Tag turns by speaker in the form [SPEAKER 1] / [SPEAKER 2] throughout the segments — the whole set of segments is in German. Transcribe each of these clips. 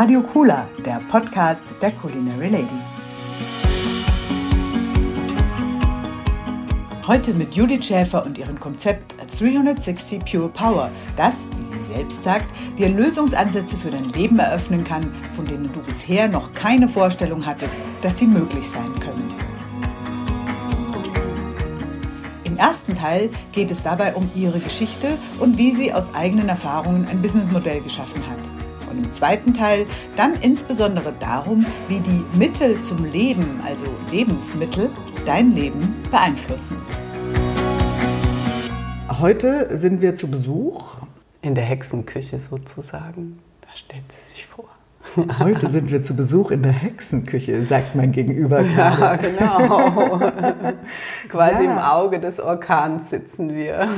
[SPEAKER 1] Radio Kula, der Podcast der Culinary Ladies. Heute mit Judith Schäfer und ihrem Konzept 360 Pure Power, das, wie sie selbst sagt, dir Lösungsansätze für dein Leben eröffnen kann, von denen du bisher noch keine Vorstellung hattest, dass sie möglich sein können. Im ersten Teil geht es dabei um ihre Geschichte und wie sie aus eigenen Erfahrungen ein Businessmodell geschaffen hat. Im zweiten Teil dann insbesondere darum, wie die Mittel zum Leben, also Lebensmittel, dein Leben beeinflussen. Heute sind wir zu Besuch.
[SPEAKER 2] In der Hexenküche sozusagen. Da stellt sie sich vor.
[SPEAKER 1] Heute sind wir zu Besuch in der Hexenküche, sagt mein Gegenüber
[SPEAKER 2] gerade. Ja, genau. Quasi ja. im Auge des Orkans sitzen wir.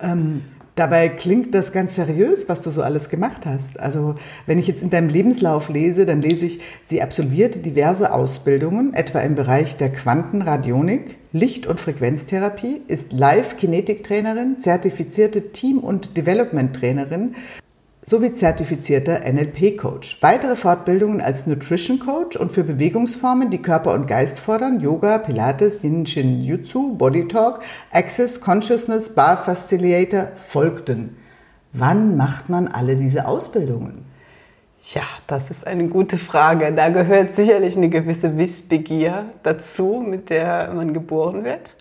[SPEAKER 1] Ähm, Dabei klingt das ganz seriös, was du so alles gemacht hast. Also wenn ich jetzt in deinem Lebenslauf lese, dann lese ich, sie absolvierte diverse Ausbildungen, etwa im Bereich der Quantenradionik, Licht- und Frequenztherapie, ist Live-Kinetiktrainerin, zertifizierte Team- und Development-Trainerin sowie zertifizierter NLP-Coach. Weitere Fortbildungen als Nutrition Coach und für Bewegungsformen, die Körper und Geist fordern, Yoga, Pilates, Yin Shin Jutsu, Body Talk, Access, Consciousness, Bar Facilitator folgten. Wann macht man alle diese Ausbildungen?
[SPEAKER 2] Ja, das ist eine gute Frage. Da gehört sicherlich eine gewisse Wissbegier dazu, mit der man geboren wird.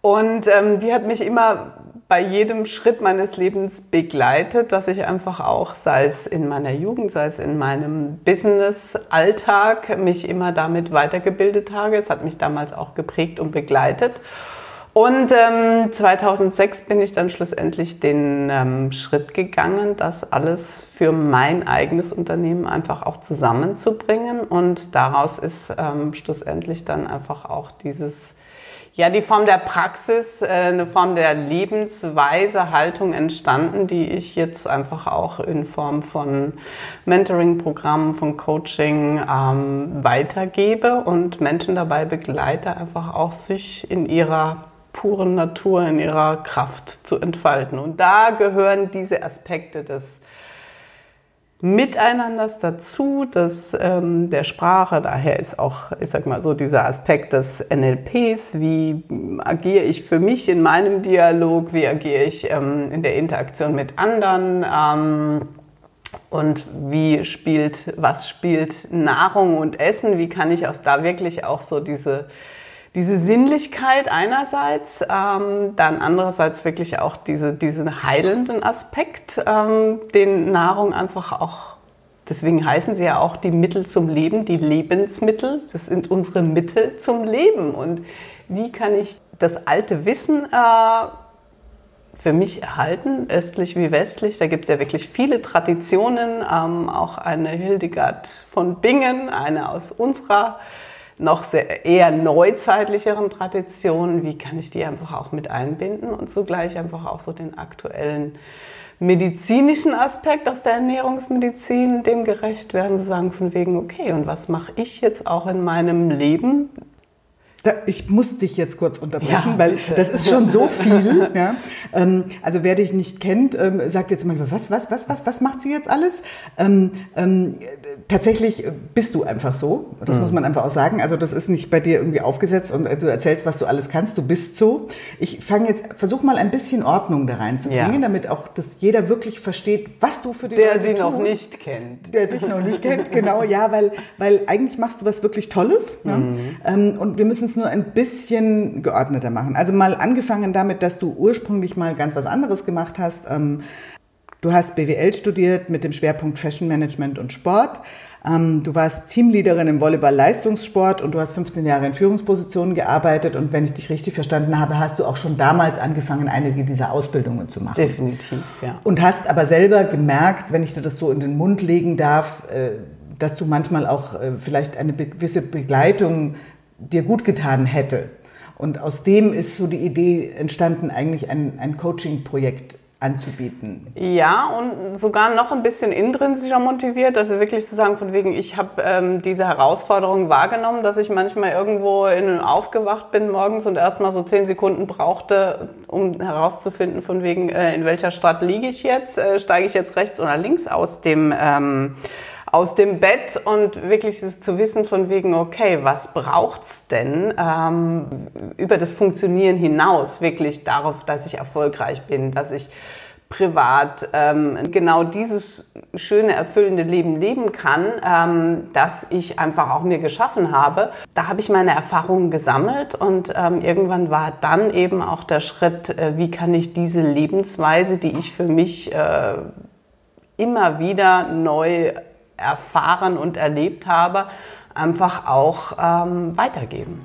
[SPEAKER 2] Und ähm, die hat mich immer bei jedem Schritt meines Lebens begleitet, dass ich einfach auch, sei es in meiner Jugend, sei es in meinem Business-Alltag, mich immer damit weitergebildet habe. Es hat mich damals auch geprägt und begleitet. Und ähm, 2006 bin ich dann schlussendlich den ähm, Schritt gegangen, das alles für mein eigenes Unternehmen einfach auch zusammenzubringen. Und daraus ist ähm, schlussendlich dann einfach auch dieses ja, die Form der Praxis, äh, eine Form der Lebensweise, Haltung entstanden, die ich jetzt einfach auch in Form von Mentoring-Programmen, von Coaching ähm, weitergebe und Menschen dabei begleite, einfach auch sich in ihrer puren Natur, in ihrer Kraft zu entfalten. Und da gehören diese Aspekte des Miteinanders dazu, dass ähm, der Sprache, daher ist auch, ich sag mal so, dieser Aspekt des NLPs, wie agiere ich für mich in meinem Dialog, wie agiere ich ähm, in der Interaktion mit anderen ähm, und wie spielt, was spielt Nahrung und Essen, wie kann ich aus da wirklich auch so diese diese Sinnlichkeit einerseits, ähm, dann andererseits wirklich auch diese, diesen heilenden Aspekt, ähm, den Nahrung einfach auch, deswegen heißen sie ja auch die Mittel zum Leben, die Lebensmittel, das sind unsere Mittel zum Leben. Und wie kann ich das alte Wissen äh, für mich erhalten, östlich wie westlich. Da gibt es ja wirklich viele Traditionen, ähm, auch eine Hildegard von Bingen, eine aus unserer noch sehr, eher neuzeitlicheren Traditionen, wie kann ich die einfach auch mit einbinden? Und zugleich einfach auch so den aktuellen medizinischen Aspekt aus der Ernährungsmedizin dem gerecht werden, zu sagen von wegen, okay, und was mache ich jetzt auch in meinem Leben,
[SPEAKER 1] ich muss dich jetzt kurz unterbrechen, ja, weil bitte. das ist schon so viel. ja. Ähm, also wer dich nicht kennt, ähm, sagt jetzt manchmal, was, was, was, was, was macht sie jetzt alles? Ähm, ähm tatsächlich bist du einfach so. Das mhm. muss man einfach auch sagen. Also das ist nicht bei dir irgendwie aufgesetzt und du erzählst, was du alles kannst. Du bist so. Ich fange jetzt, versuch mal ein bisschen Ordnung da reinzubringen, ja. damit auch, dass jeder wirklich versteht, was du für die
[SPEAKER 2] Der Leute sie tust, noch nicht kennt.
[SPEAKER 1] Der dich noch nicht kennt, genau. Ja, weil, weil eigentlich machst du was wirklich Tolles. Ne? Mhm. Ne? und wir müssen es nur ein bisschen geordneter machen. Also mal angefangen damit, dass du ursprünglich mal ganz was anderes gemacht hast. Ähm, du hast BWL studiert mit dem Schwerpunkt Fashion Management und Sport. Ähm, du warst Teamleaderin im Volleyball-Leistungssport und du hast 15 Jahre in Führungspositionen gearbeitet. Und wenn ich dich richtig verstanden habe, hast du auch schon damals angefangen, einige dieser Ausbildungen zu machen.
[SPEAKER 2] Definitiv, ja.
[SPEAKER 1] Und hast aber selber gemerkt, wenn ich dir das so in den Mund legen darf, äh, dass du manchmal auch äh, vielleicht eine gewisse Begleitung dir gut getan hätte. Und aus dem ist so die Idee entstanden, eigentlich ein, ein Coaching-Projekt anzubieten.
[SPEAKER 2] Ja, und sogar noch ein bisschen intrinsischer motiviert, also wirklich zu sagen, von wegen, ich habe ähm, diese Herausforderung wahrgenommen, dass ich manchmal irgendwo in, aufgewacht bin morgens und erstmal so zehn Sekunden brauchte, um herauszufinden, von wegen, äh, in welcher Stadt liege ich jetzt, äh, steige ich jetzt rechts oder links aus dem... Ähm, aus dem Bett und wirklich zu wissen von wegen, okay, was braucht's denn ähm, über das Funktionieren hinaus, wirklich darauf, dass ich erfolgreich bin, dass ich privat ähm, genau dieses schöne, erfüllende Leben leben kann, ähm, das ich einfach auch mir geschaffen habe. Da habe ich meine Erfahrungen gesammelt und ähm, irgendwann war dann eben auch der Schritt, äh, wie kann ich diese Lebensweise, die ich für mich äh, immer wieder neu erfahren und erlebt habe, einfach auch ähm, weitergeben.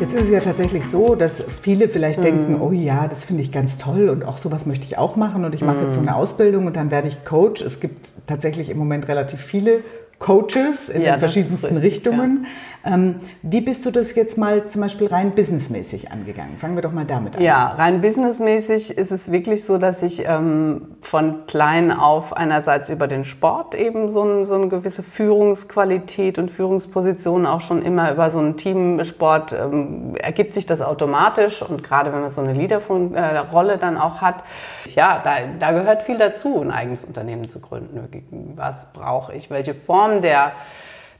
[SPEAKER 1] Jetzt ist es ja tatsächlich so, dass viele vielleicht mhm. denken, oh ja, das finde ich ganz toll und auch sowas möchte ich auch machen und ich mache mhm. jetzt so eine Ausbildung und dann werde ich Coach. Es gibt tatsächlich im Moment relativ viele Coaches in ja, den verschiedensten richtig, Richtungen. Ja. Ähm, wie bist du das jetzt mal zum Beispiel rein businessmäßig angegangen? Fangen wir doch mal damit an.
[SPEAKER 2] Ja, rein businessmäßig ist es wirklich so, dass ich ähm, von klein auf einerseits über den Sport eben so, ein, so, eine gewisse Führungsqualität und Führungsposition auch schon immer über so einen Teamsport ähm, ergibt sich das automatisch und gerade wenn man so eine Leaderrolle äh, dann auch hat, ja, da, da gehört viel dazu, ein eigenes Unternehmen zu gründen. Was brauche ich? Welche Form Form der,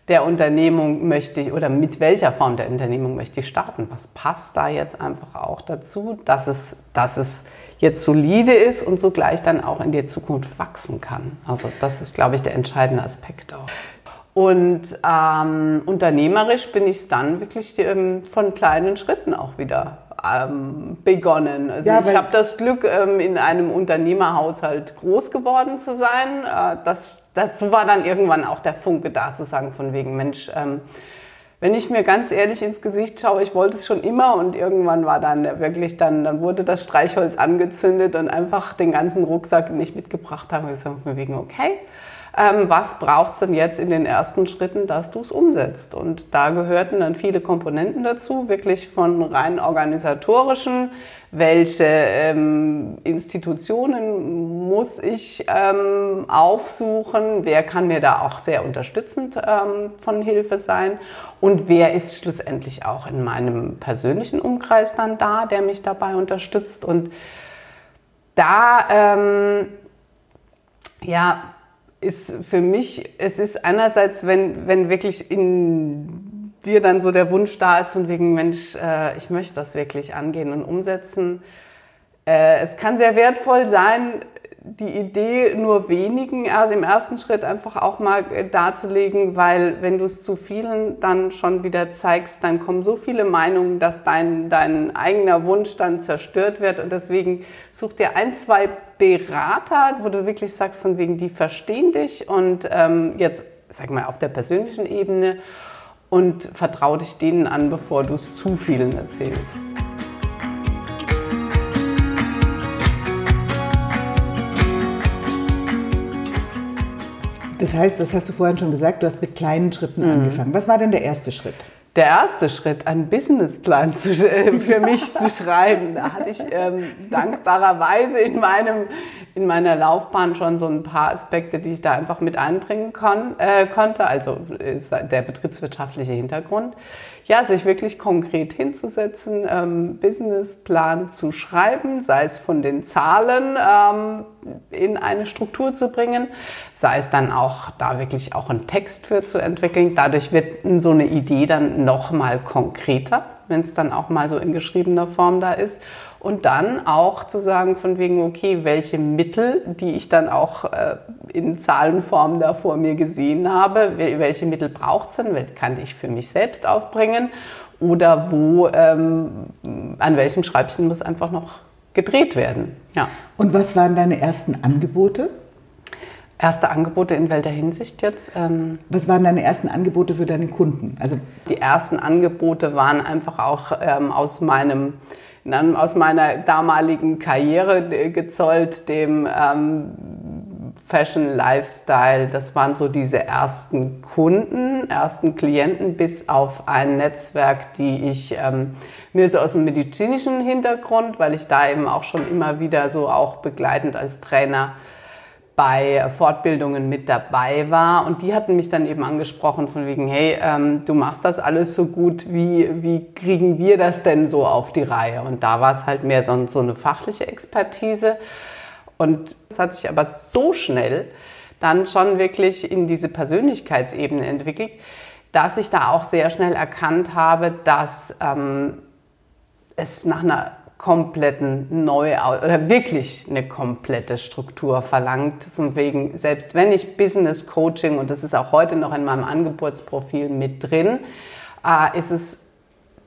[SPEAKER 2] der Unternehmung möchte ich oder mit welcher Form der Unternehmung möchte ich starten? Was passt da jetzt einfach auch dazu, dass es, dass es jetzt solide ist und sogleich dann auch in die Zukunft wachsen kann? Also das ist, glaube ich, der entscheidende Aspekt auch. Und ähm, unternehmerisch bin ich dann wirklich ähm, von kleinen Schritten auch wieder ähm, begonnen. Also ja, ich habe das Glück, ähm, in einem Unternehmerhaushalt groß geworden zu sein. Äh, das dazu war dann irgendwann auch der Funke da zu sagen, von wegen, Mensch, ähm, wenn ich mir ganz ehrlich ins Gesicht schaue, ich wollte es schon immer und irgendwann war dann wirklich dann, dann wurde das Streichholz angezündet und einfach den ganzen Rucksack, den ich mitgebracht habe, gesagt von wegen, okay, ähm, was braucht es denn jetzt in den ersten Schritten, dass du es umsetzt? Und da gehörten dann viele Komponenten dazu, wirklich von rein organisatorischen, welche ähm, Institutionen muss ich ähm, aufsuchen, wer kann mir da auch sehr unterstützend ähm, von Hilfe sein und wer ist schlussendlich auch in meinem persönlichen Umkreis dann da, der mich dabei unterstützt. Und da, ähm, ja, ist für mich, es ist einerseits, wenn, wenn wirklich in dir dann so der Wunsch da ist von wegen, Mensch, äh, ich möchte das wirklich angehen und umsetzen. Äh, es kann sehr wertvoll sein, die Idee nur wenigen, also im ersten Schritt einfach auch mal äh, darzulegen, weil wenn du es zu vielen dann schon wieder zeigst, dann kommen so viele Meinungen, dass dein, dein eigener Wunsch dann zerstört wird und deswegen such dir ein, zwei Berater, wo du wirklich sagst, von wegen, die verstehen dich und ähm, jetzt, sag mal, auf der persönlichen Ebene und vertrau dich denen an, bevor du es zu vielen erzählst.
[SPEAKER 1] Das heißt, das hast du vorhin schon gesagt, du hast mit kleinen Schritten mhm. angefangen. Was war denn der erste Schritt?
[SPEAKER 2] Der erste Schritt, einen Businessplan zu, äh, für mich zu schreiben. Da hatte ich ähm, dankbarerweise in, meinem, in meiner Laufbahn schon so ein paar Aspekte, die ich da einfach mit einbringen kon, äh, konnte. Also äh, der betriebswirtschaftliche Hintergrund ja, sich wirklich konkret hinzusetzen, ähm, Businessplan zu schreiben, sei es von den Zahlen ähm, in eine Struktur zu bringen, sei es dann auch da wirklich auch einen Text für zu entwickeln. Dadurch wird so eine Idee dann noch mal konkreter, wenn es dann auch mal so in geschriebener Form da ist und dann auch zu sagen von wegen, okay, welche Mittel, die ich dann auch äh, in Zahlenform da vor mir gesehen habe, welche Mittel braucht es denn, welche kann ich für mich selbst aufbringen oder wo, ähm, an welchem Schreibchen muss einfach noch gedreht werden.
[SPEAKER 1] Ja. Und was waren deine ersten Angebote?
[SPEAKER 2] Erste Angebote in welcher Hinsicht jetzt?
[SPEAKER 1] Ähm, Was waren deine ersten Angebote für deine Kunden?
[SPEAKER 2] Also die ersten Angebote waren einfach auch ähm, aus meinem aus meiner damaligen Karriere gezollt, dem ähm, Fashion Lifestyle. Das waren so diese ersten Kunden, ersten Klienten, bis auf ein Netzwerk, die ich ähm, mir so aus dem medizinischen Hintergrund, weil ich da eben auch schon immer wieder so auch begleitend als Trainer bei Fortbildungen mit dabei war. Und die hatten mich dann eben angesprochen von wegen, hey, ähm, du machst das alles so gut, wie, wie kriegen wir das denn so auf die Reihe? Und da war es halt mehr so, so eine fachliche Expertise. Und es hat sich aber so schnell dann schon wirklich in diese Persönlichkeitsebene entwickelt, dass ich da auch sehr schnell erkannt habe, dass ähm, es nach einer kompletten neu oder wirklich eine komplette Struktur verlangt. Von wegen, selbst wenn ich Business Coaching, und das ist auch heute noch in meinem Angebotsprofil mit drin, äh, ist es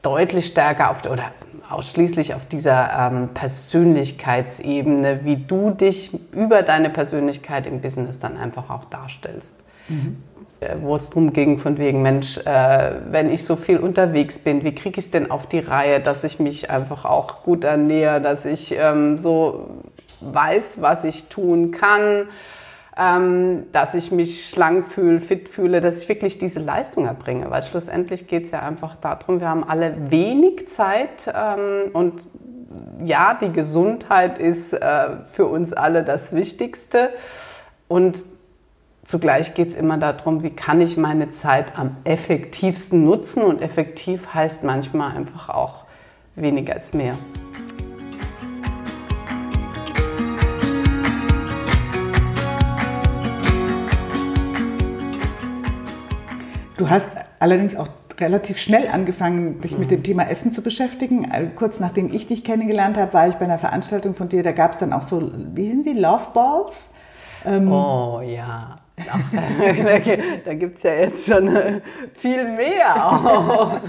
[SPEAKER 2] deutlich stärker auf, oder ausschließlich auf dieser ähm, Persönlichkeitsebene, wie du dich über deine Persönlichkeit im Business dann einfach auch darstellst. Mhm. Äh, wo es darum ging, von wegen, Mensch, äh, wenn ich so viel unterwegs bin, wie kriege ich es denn auf die Reihe, dass ich mich einfach auch gut ernähre, dass ich ähm, so weiß, was ich tun kann, ähm, dass ich mich schlank fühle, fit fühle, dass ich wirklich diese Leistung erbringe. Weil schlussendlich geht es ja einfach darum, wir haben alle wenig Zeit ähm, und ja, die Gesundheit ist äh, für uns alle das Wichtigste. Und Zugleich geht es immer darum, wie kann ich meine Zeit am effektivsten nutzen und effektiv heißt manchmal einfach auch weniger ist mehr.
[SPEAKER 1] Du hast allerdings auch relativ schnell angefangen, dich mit dem Thema Essen zu beschäftigen. Äh, kurz nachdem ich dich kennengelernt habe, war ich bei einer Veranstaltung von dir. Da gab es dann auch so, wie sind die, Love Balls?
[SPEAKER 2] Ähm, oh ja. Ach, da gibt es ja jetzt schon äh, viel mehr auch.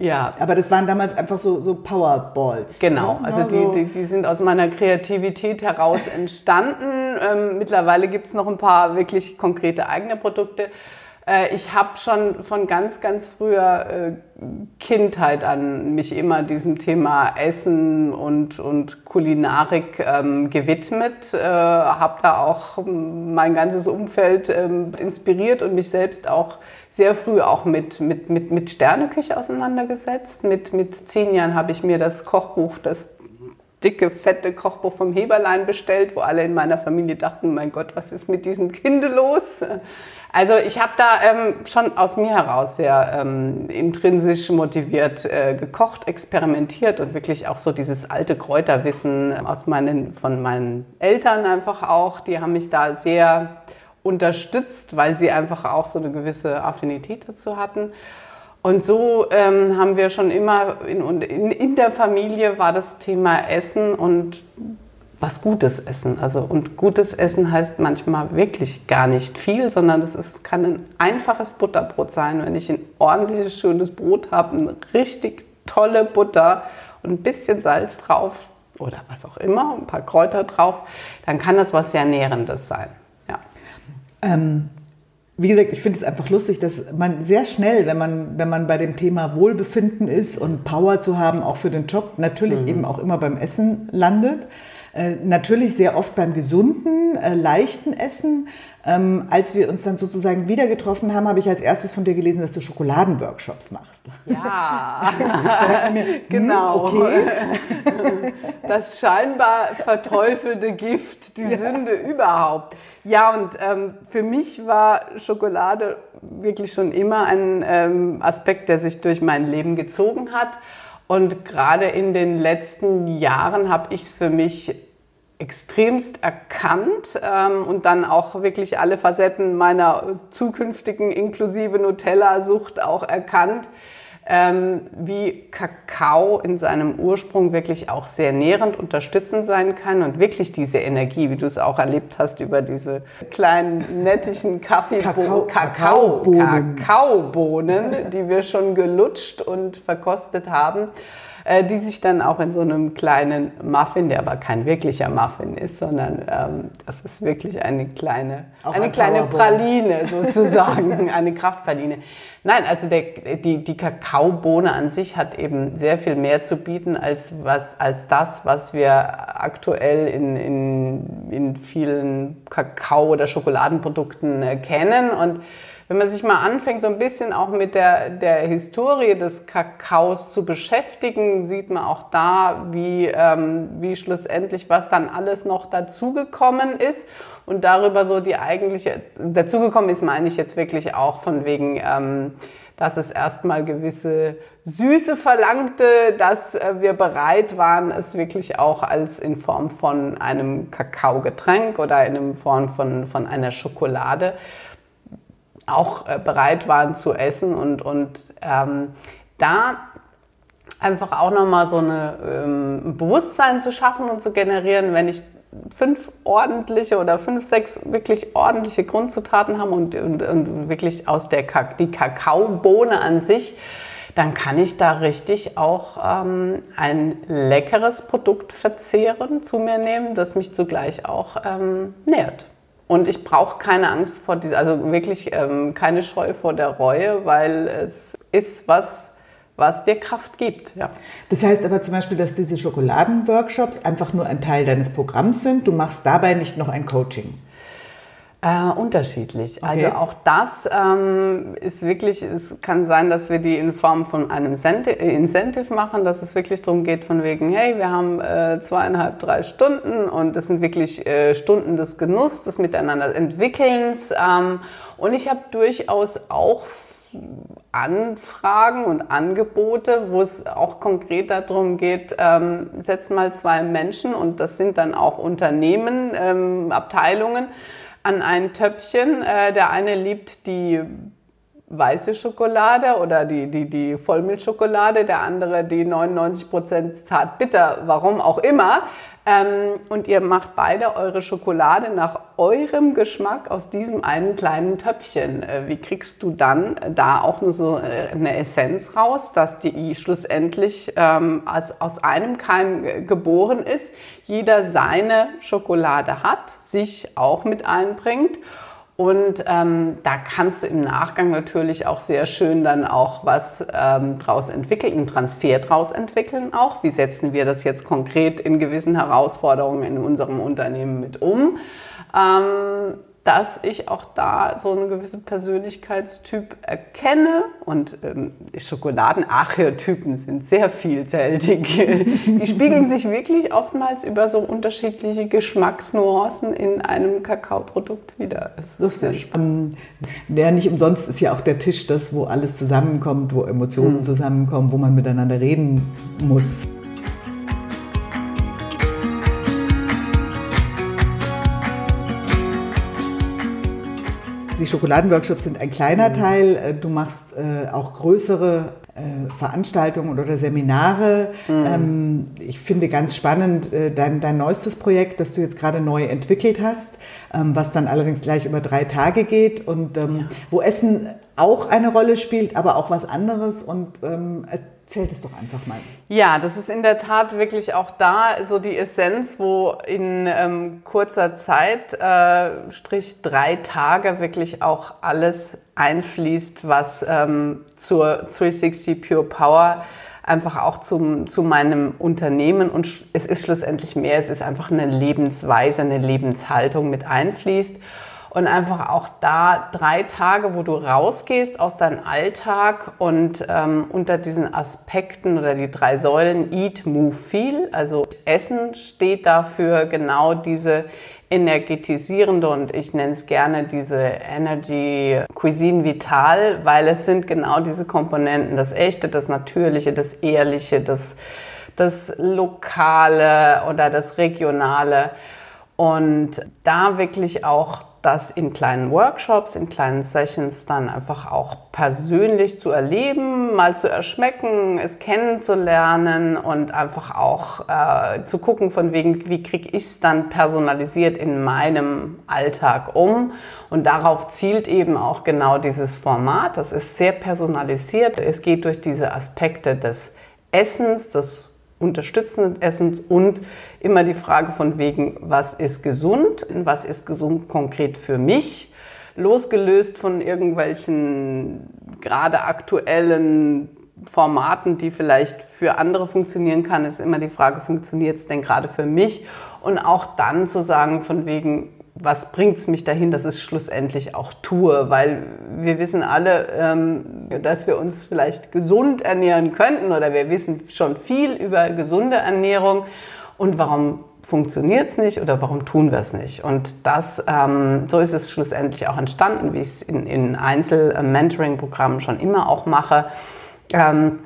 [SPEAKER 1] Ja. Aber das waren damals einfach so, so Powerballs.
[SPEAKER 2] Genau, ne? also die, die, die, sind aus meiner Kreativität heraus entstanden. Ähm, mittlerweile gibt es noch ein paar wirklich konkrete eigene Produkte. Äh, ich habe schon von ganz, ganz früher äh, Kindheit an mich immer diesem Thema Essen und, und Kulinarik ähm, gewidmet, äh, habe da auch mein ganzes Umfeld ähm, inspiriert und mich selbst auch sehr früh auch mit, mit, mit, mit Sterneküche auseinandergesetzt. Mit, mit zehn Jahren habe ich mir das Kochbuch, das dicke, fette Kochbuch vom Heberlein bestellt, wo alle in meiner Familie dachten, mein Gott, was ist mit diesem Kinde los? Also ich habe da ähm, schon aus mir heraus sehr ähm, intrinsisch motiviert äh, gekocht, experimentiert und wirklich auch so dieses alte Kräuterwissen aus meinen, von meinen Eltern einfach auch, die haben mich da sehr unterstützt, weil sie einfach auch so eine gewisse Affinität dazu hatten. Und so ähm, haben wir schon immer in, in, in der Familie war das Thema Essen und was Gutes essen. Also, und gutes Essen heißt manchmal wirklich gar nicht viel, sondern es ist, kann ein einfaches Butterbrot sein. Wenn ich ein ordentliches, schönes Brot habe, eine richtig tolle Butter und ein bisschen Salz drauf oder was auch immer, ein paar Kräuter drauf, dann kann das was sehr Nährendes sein. Ja.
[SPEAKER 1] Ähm, wie gesagt, ich finde es einfach lustig, dass man sehr schnell, wenn man, wenn man bei dem Thema Wohlbefinden ist und Power zu haben, auch für den Job, natürlich mhm. eben auch immer beim Essen landet. Äh, natürlich sehr oft beim gesunden, äh, leichten Essen. Ähm, als wir uns dann sozusagen wieder getroffen haben, habe ich als erstes von dir gelesen, dass du Schokoladenworkshops machst.
[SPEAKER 2] Ja, mir, hm, genau. Okay. Das scheinbar verteufelte Gift, die ja. Sünde überhaupt. Ja, und ähm, für mich war Schokolade wirklich schon immer ein ähm, Aspekt, der sich durch mein Leben gezogen hat. Und gerade in den letzten Jahren habe ich für mich extremst erkannt ähm, und dann auch wirklich alle Facetten meiner zukünftigen inklusive Nutella-Sucht auch erkannt, ähm, wie Kakao in seinem Ursprung wirklich auch sehr nährend unterstützend sein kann und wirklich diese Energie, wie du es auch erlebt hast über diese kleinen nettischen Kaffeebohnen, Kakao, Kakaobohnen, Kakaobohnen die wir schon gelutscht und verkostet haben äh, die sich dann auch in so einem kleinen Muffin, der aber kein wirklicher Muffin ist, sondern ähm, das ist wirklich eine kleine, eine ein kleine Praline sozusagen, eine Kraftpraline. Nein, also der, die, die Kakaobohne an sich hat eben sehr viel mehr zu bieten als, was, als das, was wir aktuell in, in, in vielen Kakao- oder Schokoladenprodukten äh, kennen. Und wenn man sich mal anfängt, so ein bisschen auch mit der, der Historie des Kakaos zu beschäftigen, sieht man auch da, wie, ähm, wie schlussendlich was dann alles noch dazugekommen ist. Und darüber so die eigentliche, dazugekommen ist, meine ich jetzt wirklich auch von wegen, ähm, dass es erstmal gewisse Süße verlangte, dass äh, wir bereit waren, es wirklich auch als in Form von einem Kakaogetränk oder in Form von, von einer Schokolade auch äh, bereit waren zu essen und, und ähm, da einfach auch nochmal so eine, ähm, ein Bewusstsein zu schaffen und zu generieren, wenn ich fünf ordentliche oder fünf, sechs wirklich ordentliche Grundzutaten habe und, und, und wirklich aus der Kak die Kakaobohne an sich, dann kann ich da richtig auch ähm, ein leckeres Produkt verzehren, zu mir nehmen, das mich zugleich auch ähm, nährt. Und ich brauche keine Angst vor dieser, also wirklich ähm, keine Scheu vor der Reue, weil es ist was, was dir Kraft gibt. Ja.
[SPEAKER 1] Das heißt aber zum Beispiel, dass diese Schokoladenworkshops einfach nur ein Teil deines Programms sind. Du machst dabei nicht noch ein Coaching.
[SPEAKER 2] Äh, unterschiedlich. Okay. Also auch das ähm, ist wirklich, es kann sein, dass wir die in Form von einem Incentive machen, dass es wirklich darum geht, von wegen, hey, wir haben äh, zweieinhalb, drei Stunden und das sind wirklich äh, Stunden des Genusses, des Miteinander Entwickelns. Ähm, und ich habe durchaus auch Anfragen und Angebote, wo es auch konkret darum geht, ähm, setz mal zwei Menschen und das sind dann auch Unternehmen, ähm, Abteilungen, an ein Töpfchen. Äh, der eine liebt die weiße Schokolade oder die, die, die Vollmilchschokolade, der andere die 99% zartbitter, warum auch immer. Ähm, und ihr macht beide eure Schokolade nach eurem Geschmack aus diesem einen kleinen Töpfchen. Äh, wie kriegst du dann da auch nur so äh, eine Essenz raus, dass die schlussendlich ähm, als, aus einem Keim geboren ist, jeder seine Schokolade hat, sich auch mit einbringt und ähm, da kannst du im Nachgang natürlich auch sehr schön dann auch was ähm, draus entwickeln, einen Transfer draus entwickeln auch. Wie setzen wir das jetzt konkret in gewissen Herausforderungen in unserem Unternehmen mit um? Ähm, dass ich auch da so einen gewissen Persönlichkeitstyp erkenne. Und ähm, Schokoladenarchetypen sind sehr vielfältig. Die spiegeln sich wirklich oftmals über so unterschiedliche Geschmacksnuancen in einem Kakaoprodukt wieder.
[SPEAKER 1] Das ist lustig. Ähm, der nicht umsonst ist ja auch der Tisch das, wo alles zusammenkommt, wo Emotionen hm. zusammenkommen, wo man miteinander reden muss. Die Schokoladenworkshops sind ein kleiner mhm. Teil. Äh, du machst äh, auch größere äh, Veranstaltungen oder Seminare. Mhm. Ähm, ich finde ganz spannend äh, dein, dein neuestes Projekt, das du jetzt gerade neu entwickelt hast, ähm, was dann allerdings gleich über drei Tage geht und ähm, ja. wo Essen auch eine Rolle spielt, aber auch was anderes. Und ähm, Zählt es doch einfach mal.
[SPEAKER 2] Ja, das ist in der Tat wirklich auch da so die Essenz, wo in ähm, kurzer Zeit, äh, Strich drei Tage, wirklich auch alles einfließt, was ähm, zur 360 Pure Power einfach auch zum, zu meinem Unternehmen und es ist schlussendlich mehr, es ist einfach eine Lebensweise, eine Lebenshaltung mit einfließt und einfach auch da drei Tage, wo du rausgehst aus deinem Alltag und ähm, unter diesen Aspekten oder die drei Säulen Eat, Move, Feel, also Essen steht dafür genau diese energetisierende und ich nenne es gerne diese Energy Cuisine Vital, weil es sind genau diese Komponenten, das Echte, das Natürliche, das Ehrliche, das, das Lokale oder das Regionale. Und da wirklich auch das in kleinen Workshops, in kleinen Sessions dann einfach auch persönlich zu erleben, mal zu erschmecken, es kennenzulernen und einfach auch äh, zu gucken, von wegen, wie kriege ich es dann personalisiert in meinem Alltag um. Und darauf zielt eben auch genau dieses Format. Das ist sehr personalisiert. Es geht durch diese Aspekte des Essens, des unterstützenden Essens und immer die Frage von wegen, was ist gesund, was ist gesund konkret für mich, losgelöst von irgendwelchen gerade aktuellen Formaten, die vielleicht für andere funktionieren kann, ist immer die Frage, funktioniert es denn gerade für mich? Und auch dann zu sagen, von wegen, was bringt es mich dahin, dass ich es schlussendlich auch tue? Weil wir wissen alle, ähm, dass wir uns vielleicht gesund ernähren könnten oder wir wissen schon viel über gesunde Ernährung. Und warum funktioniert es nicht oder warum tun wir es nicht? Und das, ähm, so ist es schlussendlich auch entstanden, wie ich es in, in Einzel-Mentoring-Programmen schon immer auch mache. Ähm,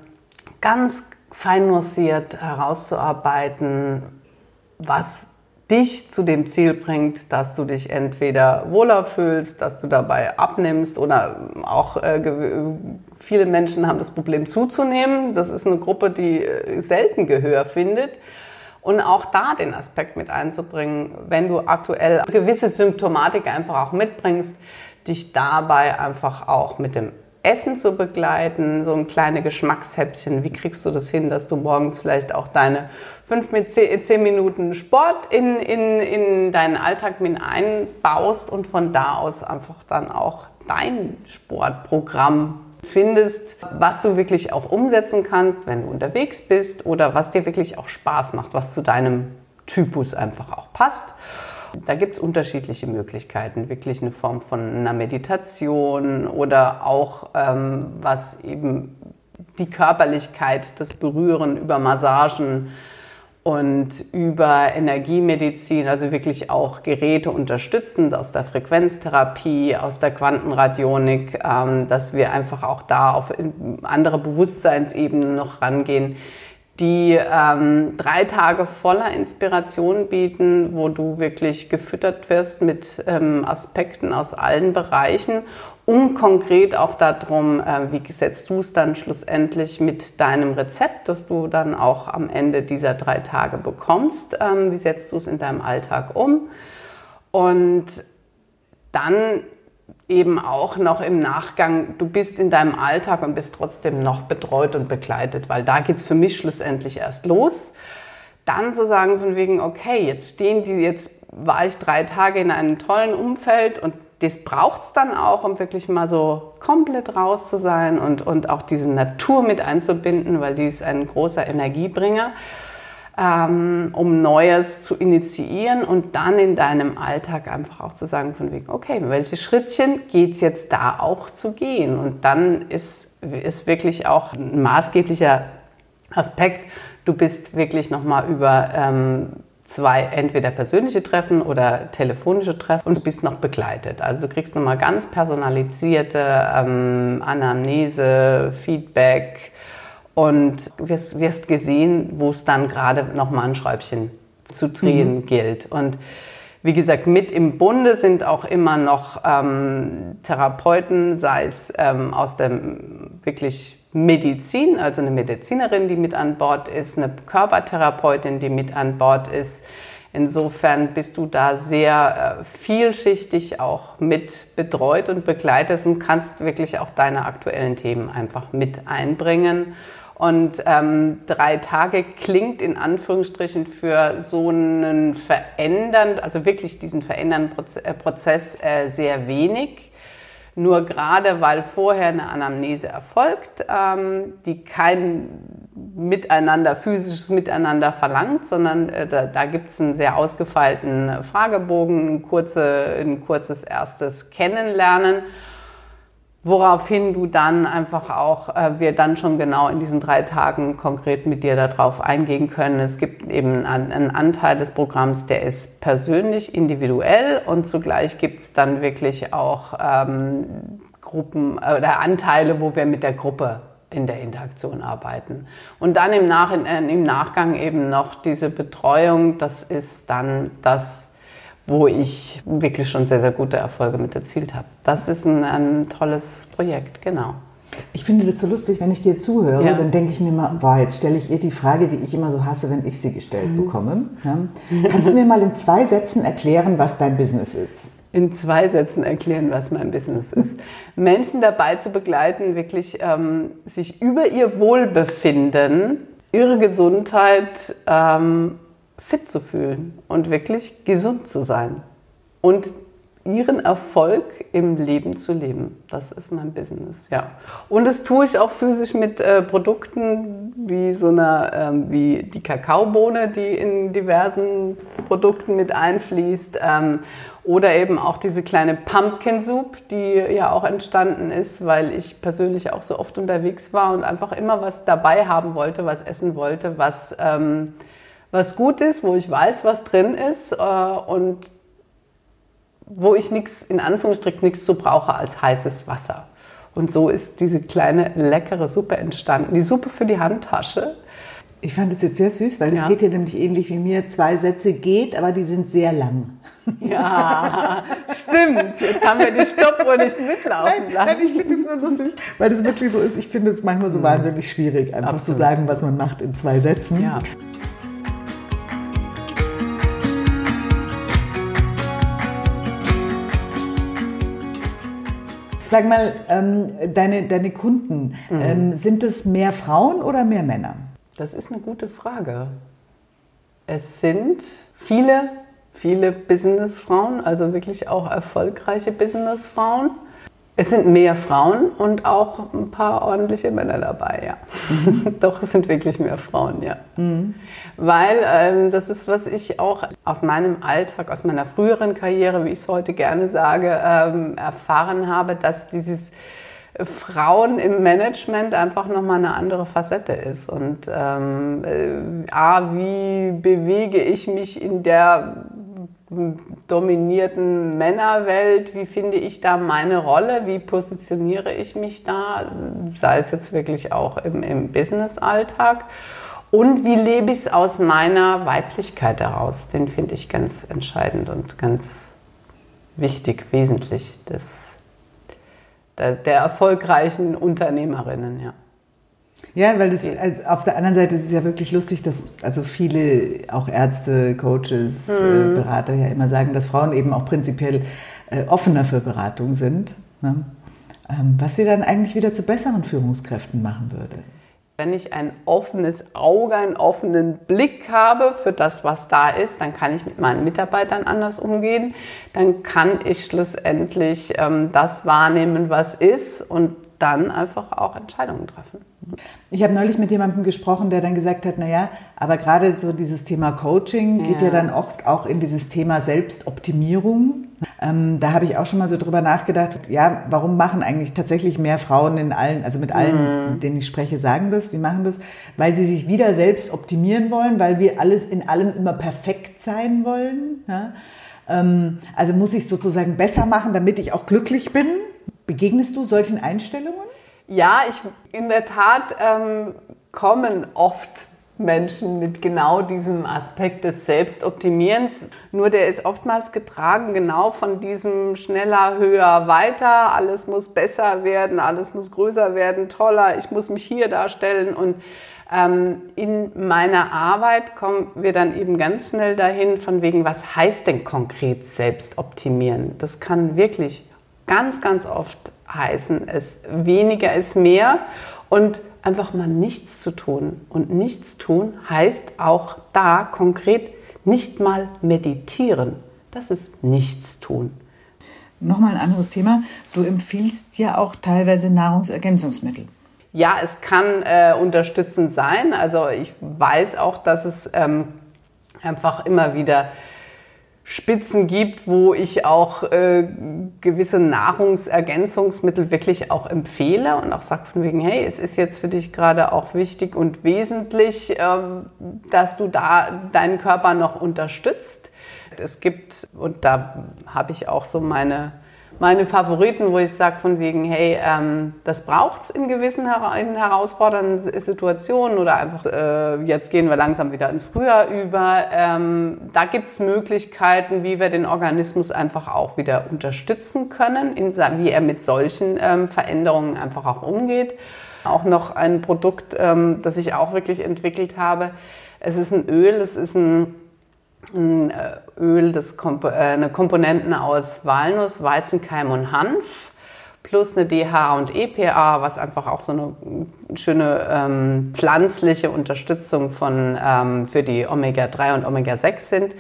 [SPEAKER 2] ganz fein nuanciert herauszuarbeiten, was dich zu dem Ziel bringt, dass du dich entweder wohler fühlst, dass du dabei abnimmst oder auch äh, viele Menschen haben das Problem zuzunehmen. Das ist eine Gruppe, die äh, selten Gehör findet. Und auch da den Aspekt mit einzubringen, wenn du aktuell gewisse Symptomatik einfach auch mitbringst, dich dabei einfach auch mit dem Essen zu begleiten, so ein kleine Geschmackshäppchen. Wie kriegst du das hin, dass du morgens vielleicht auch deine fünf mit zehn, Minuten Sport in, in, in deinen Alltag mit einbaust und von da aus einfach dann auch dein Sportprogramm findest, was du wirklich auch umsetzen kannst, wenn du unterwegs bist oder was dir wirklich auch Spaß macht, was zu deinem Typus einfach auch passt. Da gibt es unterschiedliche Möglichkeiten, wirklich eine Form von einer Meditation oder auch ähm, was eben die Körperlichkeit, das Berühren über Massagen und über Energiemedizin, also wirklich auch Geräte unterstützend aus der Frequenztherapie, aus der Quantenradionik, ähm, dass wir einfach auch da auf andere Bewusstseinsebenen noch rangehen, die ähm, drei Tage voller Inspiration bieten, wo du wirklich gefüttert wirst mit ähm, Aspekten aus allen Bereichen um konkret auch darum, äh, wie setzt du es dann schlussendlich mit deinem Rezept, das du dann auch am Ende dieser drei Tage bekommst, ähm, wie setzt du es in deinem Alltag um? Und dann eben auch noch im Nachgang, du bist in deinem Alltag und bist trotzdem noch betreut und begleitet, weil da geht es für mich schlussendlich erst los. Dann zu sagen von wegen, okay, jetzt stehen die, jetzt war ich drei Tage in einem tollen Umfeld und das braucht es dann auch, um wirklich mal so komplett raus zu sein und, und auch diese Natur mit einzubinden, weil die ist ein großer Energiebringer, ähm, um Neues zu initiieren und dann in deinem Alltag einfach auch zu sagen von wegen, okay, welche Schrittchen geht es jetzt da auch zu gehen? Und dann ist, ist wirklich auch ein maßgeblicher Aspekt, du bist wirklich nochmal über... Ähm, zwei entweder persönliche Treffen oder telefonische Treffen und du bist noch begleitet. Also du kriegst nochmal ganz personalisierte ähm, Anamnese, Feedback und wirst, wirst gesehen, wo es dann gerade nochmal ein Schräubchen zu drehen mhm. gilt. Und wie gesagt, mit im Bunde sind auch immer noch ähm, Therapeuten, sei es ähm, aus dem wirklich Medizin, also eine Medizinerin, die mit an Bord ist, eine Körpertherapeutin, die mit an Bord ist. Insofern bist du da sehr äh, vielschichtig auch mit betreut und begleitet und kannst wirklich auch deine aktuellen Themen einfach mit einbringen. Und ähm, drei Tage klingt in Anführungsstrichen für so einen verändern, also wirklich diesen verändernden äh, Prozess äh, sehr wenig. Nur gerade weil vorher eine Anamnese erfolgt, ähm, die kein Miteinander, physisches Miteinander verlangt, sondern äh, da, da gibt es einen sehr ausgefeilten Fragebogen, ein, kurze, ein kurzes erstes Kennenlernen woraufhin du dann einfach auch, äh, wir dann schon genau in diesen drei Tagen konkret mit dir darauf eingehen können. Es gibt eben einen Anteil des Programms, der ist persönlich, individuell und zugleich gibt es dann wirklich auch ähm, Gruppen äh, oder Anteile, wo wir mit der Gruppe in der Interaktion arbeiten. Und dann im, Nach äh, im Nachgang eben noch diese Betreuung, das ist dann das, wo ich wirklich schon sehr, sehr gute Erfolge mit erzielt habe. Das ist ein, ein tolles Projekt, genau.
[SPEAKER 1] Ich finde das so lustig, wenn ich dir zuhöre, ja. dann denke ich mir mal, boah, jetzt stelle ich ihr die Frage, die ich immer so hasse, wenn ich sie gestellt mhm. bekomme. Ja. Kannst du mir mal in zwei Sätzen erklären, was dein Business ist?
[SPEAKER 2] In zwei Sätzen erklären, was mein Business ist. Menschen dabei zu begleiten, wirklich ähm, sich über ihr Wohlbefinden, ihre Gesundheit ähm, fit zu fühlen und wirklich gesund zu sein und ihren Erfolg im Leben zu leben. Das ist mein Business, ja. Und das tue ich auch physisch mit äh, Produkten wie so einer, ähm, wie die Kakaobohne, die in diversen Produkten mit einfließt. Ähm, Oder eben auch diese kleine Pumpkin Soup, die ja auch entstanden ist, weil ich persönlich auch so oft unterwegs war und einfach immer was dabei haben wollte, was essen wollte, was, ähm, was gut ist, wo ich weiß, was drin ist äh, und wo ich nichts, in Anführungsstrichen, nichts so brauche als heißes Wasser. Und so ist diese kleine leckere Suppe entstanden. Die Suppe für die Handtasche.
[SPEAKER 1] Ich fand es jetzt sehr süß, weil es ja. geht ja nämlich ähnlich wie mir. Zwei Sätze geht, aber die sind sehr lang.
[SPEAKER 2] Ja, stimmt. Jetzt haben wir die Stoppuhr nicht mitlaufen
[SPEAKER 1] lassen. Nein, ich finde es nur lustig, weil das wirklich so ist. Ich finde es manchmal so mhm. wahnsinnig schwierig, einfach Absolut. zu sagen, was man macht in zwei Sätzen. Ja. Sag mal, ähm, deine, deine Kunden, mhm. ähm, sind es mehr Frauen oder mehr Männer?
[SPEAKER 2] Das ist eine gute Frage. Es sind viele, viele Businessfrauen, also wirklich auch erfolgreiche Businessfrauen. Es sind mehr Frauen und auch ein paar ordentliche Männer dabei, ja. Mhm. Doch, es sind wirklich mehr Frauen, ja. Mhm. Weil ähm, das ist, was ich auch aus meinem Alltag, aus meiner früheren Karriere, wie ich es heute gerne sage, ähm, erfahren habe, dass dieses Frauen im Management einfach nochmal eine andere Facette ist. Und ähm, äh, A, wie bewege ich mich in der dominierten Männerwelt, wie finde ich da meine Rolle, wie positioniere ich mich da, sei es jetzt wirklich auch im, im Business-Alltag. Und wie lebe ich es aus meiner Weiblichkeit heraus, den finde ich ganz entscheidend und ganz wichtig, wesentlich des, der, der erfolgreichen Unternehmerinnen, ja.
[SPEAKER 1] Ja, weil das also auf der anderen Seite ist es ja wirklich lustig, dass also viele auch Ärzte, Coaches, äh, mhm. Berater ja immer sagen, dass Frauen eben auch prinzipiell äh, offener für Beratung sind. Ne? Ähm, was sie dann eigentlich wieder zu besseren Führungskräften machen würde.
[SPEAKER 2] Wenn ich ein offenes Auge, einen offenen Blick habe für das, was da ist, dann kann ich mit meinen Mitarbeitern anders umgehen. Dann kann ich schlussendlich ähm, das wahrnehmen, was ist und dann einfach auch Entscheidungen treffen.
[SPEAKER 1] Ich habe neulich mit jemandem gesprochen, der dann gesagt hat, naja, aber gerade so dieses Thema Coaching geht ja, ja dann oft auch in dieses Thema Selbstoptimierung. Ähm, da habe ich auch schon mal so drüber nachgedacht, ja, warum machen eigentlich tatsächlich mehr Frauen in allen, also mit allen, mhm. mit denen ich spreche, sagen das, wie machen das? Weil sie sich wieder selbst optimieren wollen, weil wir alles in allem immer perfekt sein wollen. Ja? Ähm, also muss ich sozusagen besser machen, damit ich auch glücklich bin. Begegnest du solchen Einstellungen?
[SPEAKER 2] Ja, ich, in der Tat ähm, kommen oft Menschen mit genau diesem Aspekt des Selbstoptimierens. Nur der ist oftmals getragen genau von diesem schneller, höher, weiter. Alles muss besser werden, alles muss größer werden, toller. Ich muss mich hier darstellen und ähm, in meiner Arbeit kommen wir dann eben ganz schnell dahin, von wegen, was heißt denn konkret Selbstoptimieren? Das kann wirklich ganz, ganz oft heißen, es weniger ist mehr und einfach mal nichts zu tun. Und nichts tun heißt auch da konkret nicht mal meditieren. Das ist nichts tun.
[SPEAKER 1] Nochmal ein anderes Thema. Du empfiehlst ja auch teilweise Nahrungsergänzungsmittel.
[SPEAKER 2] Ja, es kann äh, unterstützend sein. Also ich weiß auch, dass es ähm, einfach immer wieder Spitzen gibt, wo ich auch äh, gewisse Nahrungsergänzungsmittel wirklich auch empfehle und auch sage von wegen, hey, es ist jetzt für dich gerade auch wichtig und wesentlich, ähm, dass du da deinen Körper noch unterstützt. Es gibt, und da habe ich auch so meine meine Favoriten, wo ich sage von wegen, hey, ähm, das braucht es in gewissen in herausfordernden Situationen oder einfach, äh, jetzt gehen wir langsam wieder ins Frühjahr über. Ähm, da gibt es Möglichkeiten, wie wir den Organismus einfach auch wieder unterstützen können, in, wie er mit solchen ähm, Veränderungen einfach auch umgeht. Auch noch ein Produkt, ähm, das ich auch wirklich entwickelt habe. Es ist ein Öl, es ist ein ein äh, Öl, das Komp äh, eine Komponenten aus Walnuss, Weizenkeim und Hanf plus eine DHA und EPA, was einfach auch so eine schöne ähm, pflanzliche Unterstützung von, ähm, für die Omega-3 und Omega-6 sind.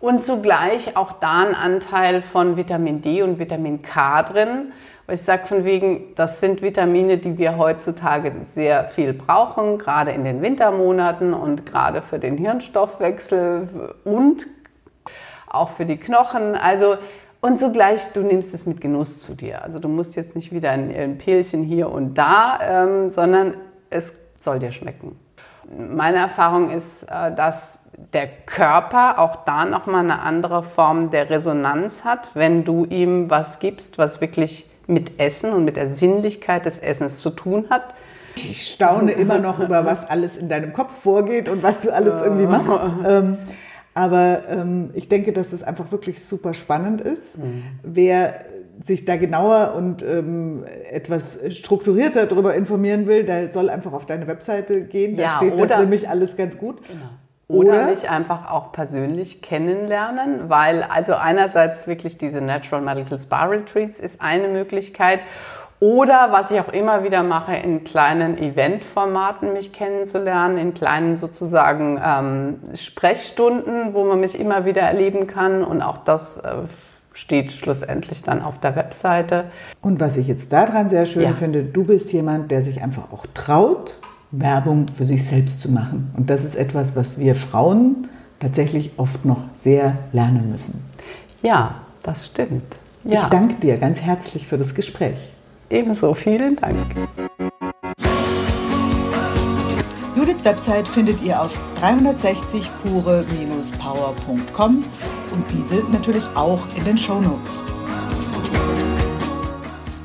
[SPEAKER 2] Und zugleich auch da ein Anteil von Vitamin D und Vitamin K drin, ich sage von wegen, das sind Vitamine, die wir heutzutage sehr viel brauchen, gerade in den Wintermonaten und gerade für den Hirnstoffwechsel und auch für die Knochen. Also Und zugleich, du nimmst es mit Genuss zu dir. Also du musst jetzt nicht wieder ein, ein Pälchen hier und da, ähm, sondern es soll dir schmecken. Meine Erfahrung ist, äh, dass der Körper auch da nochmal eine andere Form der Resonanz hat, wenn du ihm was gibst, was wirklich mit Essen und mit der Sinnlichkeit des Essens zu tun hat.
[SPEAKER 1] Ich staune immer noch über, was alles in deinem Kopf vorgeht und was du alles irgendwie machst. Ähm, aber ähm, ich denke, dass das einfach wirklich super spannend ist. Mhm. Wer sich da genauer und ähm, etwas strukturierter darüber informieren will, der soll einfach auf deine Webseite gehen. Da ja, steht das nämlich alles ganz gut. Genau.
[SPEAKER 2] Oder, mich einfach auch persönlich kennenlernen, weil also einerseits wirklich diese Natural Medical Spa Retreats ist eine Möglichkeit. Oder was ich auch immer wieder mache, in kleinen Eventformaten mich kennenzulernen, in kleinen sozusagen ähm, Sprechstunden, wo man mich immer wieder erleben kann. Und auch das äh, steht schlussendlich dann auf der Webseite.
[SPEAKER 1] Und was ich jetzt daran sehr schön ja. finde, du bist jemand, der sich einfach auch traut, Werbung für sich selbst zu machen. Und das ist etwas, was wir Frauen tatsächlich oft noch sehr lernen müssen.
[SPEAKER 2] Ja, das stimmt. Ja.
[SPEAKER 1] Ich danke dir ganz herzlich für das Gespräch.
[SPEAKER 2] Ebenso, vielen Dank.
[SPEAKER 1] Judiths Website findet ihr auf 360pure-power.com und diese natürlich auch in den Show Notes.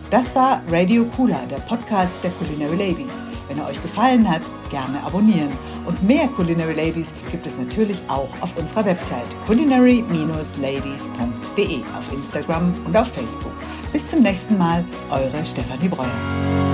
[SPEAKER 1] Das war Radio Cooler, der Podcast der Culinary Ladies. Wenn er euch gefallen hat, gerne abonnieren. Und mehr Culinary Ladies gibt es natürlich auch auf unserer Website culinary-ladies.de auf Instagram und auf Facebook. Bis zum nächsten Mal, eure Stefanie Breuer.